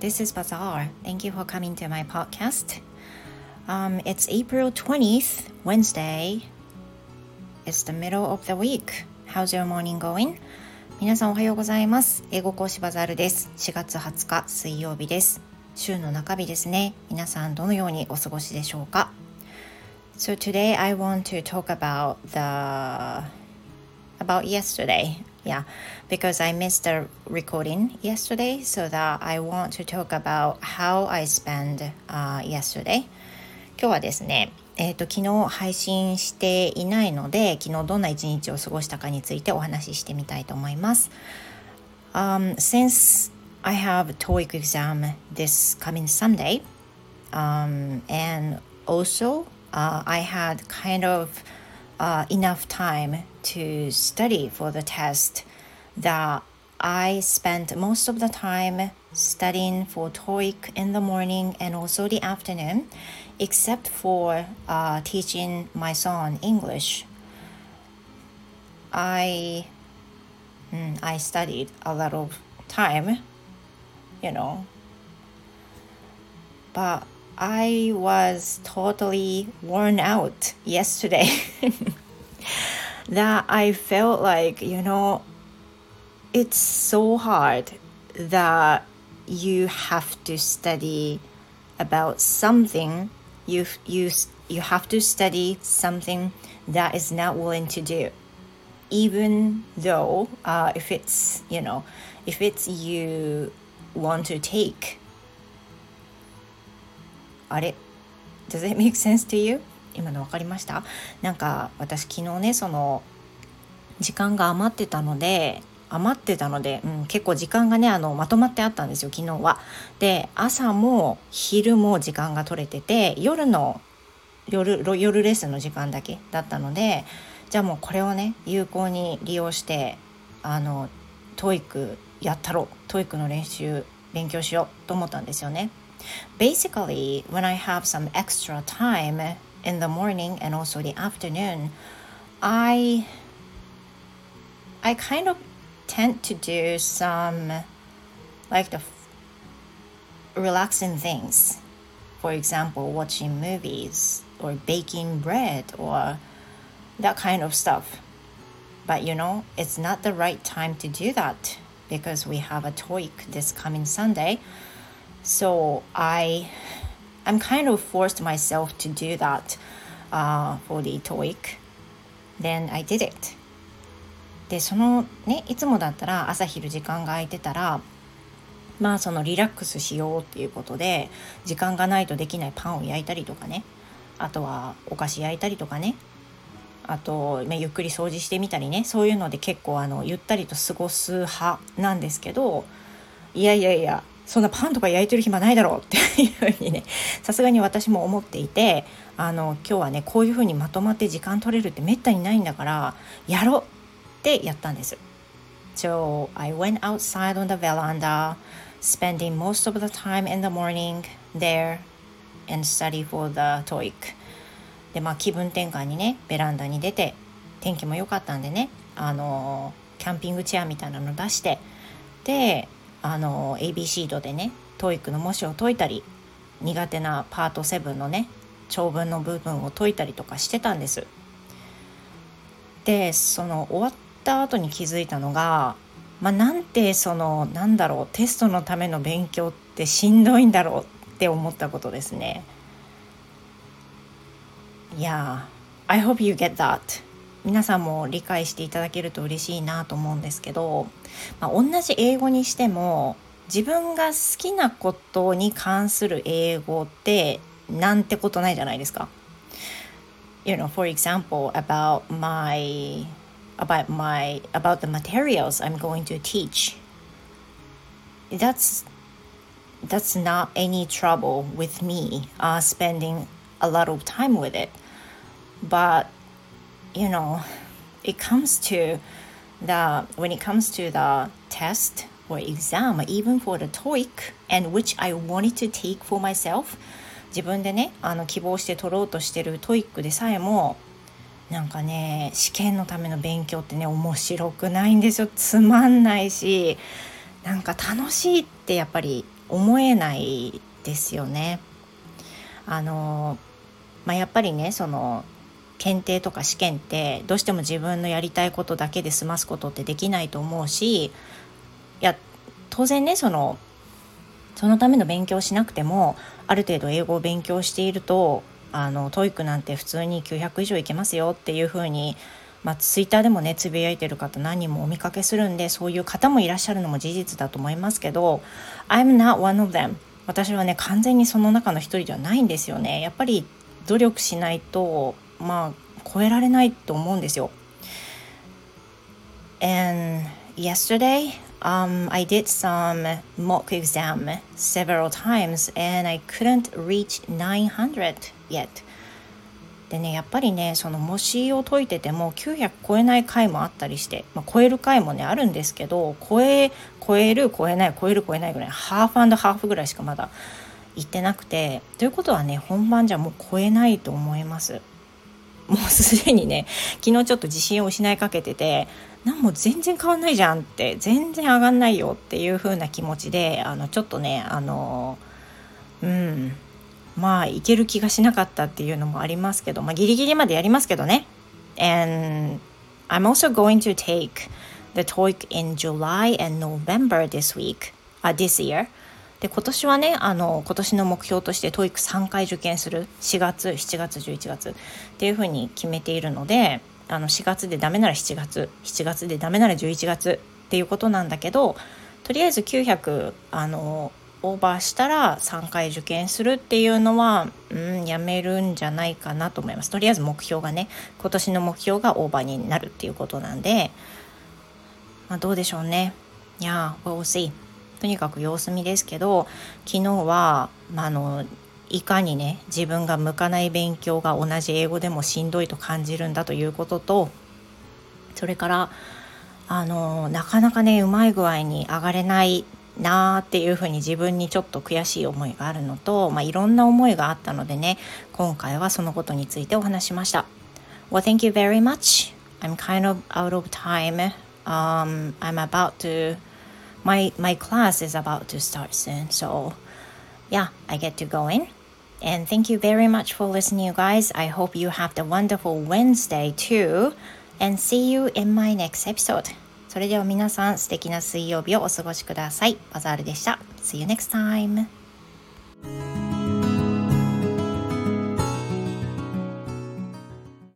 This is Bazaar. Thank you for coming to my podcast. Um, it's April 20th, Wednesday. It's the middle of the week. How's your morning going? 皆さんおはようございます。英語講師バザールです。4月20日水曜日です。週の中日ですね。皆さんどのようにお過ごしでしょうか So today I want to talk about the about yesterday. Yeah, because I missed the recording yesterday, so that I want to talk about how I spent uh, yesterday. 今日はですね、えっ、ー、と昨日配信していないので、昨日どんな一日を過ごしたかについてお話ししてみたいと思います。Um, since I have TOEIC exam this coming Sunday, um, and also uh, I had kind of uh, enough time to study for the test that I spent most of the time studying for TOEIC in the morning and also the afternoon, except for uh, teaching my son English. I mm, I studied a lot of time, you know, but I was totally worn out yesterday. that I felt like, you know, it's so hard that you have to study about something you you you have to study something that is not willing to do even though uh, if it's you know if it's you want to take あれ？Does it make sense to you? 今の分かりました？なんか私昨日ねその時間が余ってたので余ってたので、うん、結構時間がねあのまとまってあったんですよ昨日は。で朝も昼も時間が取れてて夜の夜夜レッスンの時間だけだったのでじゃあもうこれをね有効に利用してあの TOEIC やったろう TOEIC の練習勉強しようと思ったんですよね。Basically, when I have some extra time in the morning and also the afternoon, I I kind of tend to do some like the relaxing things. For example, watching movies or baking bread or that kind of stuff. But you know, it's not the right time to do that because we have a TOEIC this coming Sunday. So I I'm kind of forced myself to do that uh, for the TOEIC. Then I did it. でそのねいつもだったら朝昼時間が空いてたらまあそのリラックスしようっていうことで時間がないとできないパンを焼いたりとかねあとはお菓子焼いたりとかねあと、まあ、ゆっくり掃除してみたりねそういうので結構あのゆったりと過ごす派なんですけどいやいやいやそんなパンとか焼いてる暇ないだろうっていうふうにねさすがに私も思っていてあの今日はねこういうふうにまとまって時間取れるってめったにないんだからやろうってやったんです。So I went outside on the veranda, spending most of the time in the morning there and study for the TOEIC. で、まあ気分転換にね、ベランダに出て、天気も良かったんでね、あの、キャンピングチェアみたいなの出して、で、あの、ABC 度でね、TOEIC の模試を解いたり、苦手なパート7のね、長文の部分を解いたりとかしてたんです。で、その終わった後に気づいたのが、まあ、なんてそのなんだろうテストのための勉強ってしんどいんだろうって思ったことですね。いや、I hope you get that. 皆さんも理解していただけると嬉しいなと思うんですけど、まあ、同じ英語にしても自分が好きなことに関する英語ってなんてことないじゃないですか。You know, for example, about my about my about the materials I'm going to teach. That's that's not any trouble with me uh, spending a lot of time with it. But you know, it comes to the when it comes to the test or exam, even for the TOEIC, and which I wanted to take for myself. 自分でね、あの希望して取ろうとしてる TOEIC でさえもなんかね試験のための勉強ってね面白くないんですよつまんないしなんか楽しいってやっぱり思えないですよね。あのまあ、やっぱりねその検定とか試験ってどうしても自分のやりたいことだけで済ますことってできないと思うしいや当然ねそのそのための勉強しなくてもある程度英語を勉強しているとあの TOEIC なんて普通に900以上いけますよっていうふうにまあ、ツイッターでもねつぶやいてる方何人もお見かけするんでそういう方もいらっしゃるのも事実だと思いますけど I'm not one of them 私はね完全にその中の一人ではないんですよね。やっぱり努力しないとまあ超えられないと思うんですよ。And yesterday um, I did some mock exam several times and I couldn't reach 900 yet. でねやっぱりねその模試を解いてても900超えない回もあったりして、まあ、超える回もねあるんですけど超え超える超えない超える超えないぐらいハーフハーフぐらいしかまだ行ってなくてということはね本番じゃもう超えないと思います。もうすでにね昨日ちょっと自信を失いかけててなんも全然変わんないじゃんって全然上がんないよっていう風な気持ちであのちょっとねあのうんまあいける気がしなかったっていうのもありますけど、まあ、ギリギリまでやりますけどね。And I'm also going to take the TOEIC in July and November this week, uh, this year. で今年はねあの今年の目標として TOEIC3 回受験する4月7月11月っていうふうに決めているのであの4月でダメなら7月7月でダメなら11月っていうことなんだけどとりあえず900あのオーバーしたら3回受験するっていうのは、うん、やめるんじゃないかなと思います。とりあえず目標がね、今年の目標がオーバーになるっていうことなんで、まあ、どうでしょうね。いや、we'll see. とにかく様子見ですけど、昨日は、まあ、の、いかにね、自分が向かない勉強が同じ英語でもしんどいと感じるんだということと、それから、あの、なかなかね、うまい具合に上がれないなーっていうふうに自分にちょっと悔しい思いがあるのと、まあ、いろんな思いがあったのでね今回はそのことについてお話しました。Well, thank you very much. I'm kind of out of time. Um, I'm about to my my class is about to start soon, so yeah, I get to go in. And thank you very much for listening, you guys. I hope you have a wonderful Wednesday too. And see you in my next episode. それでは皆さん素敵な水曜日をお過ごしください。バザールでした。See you next time!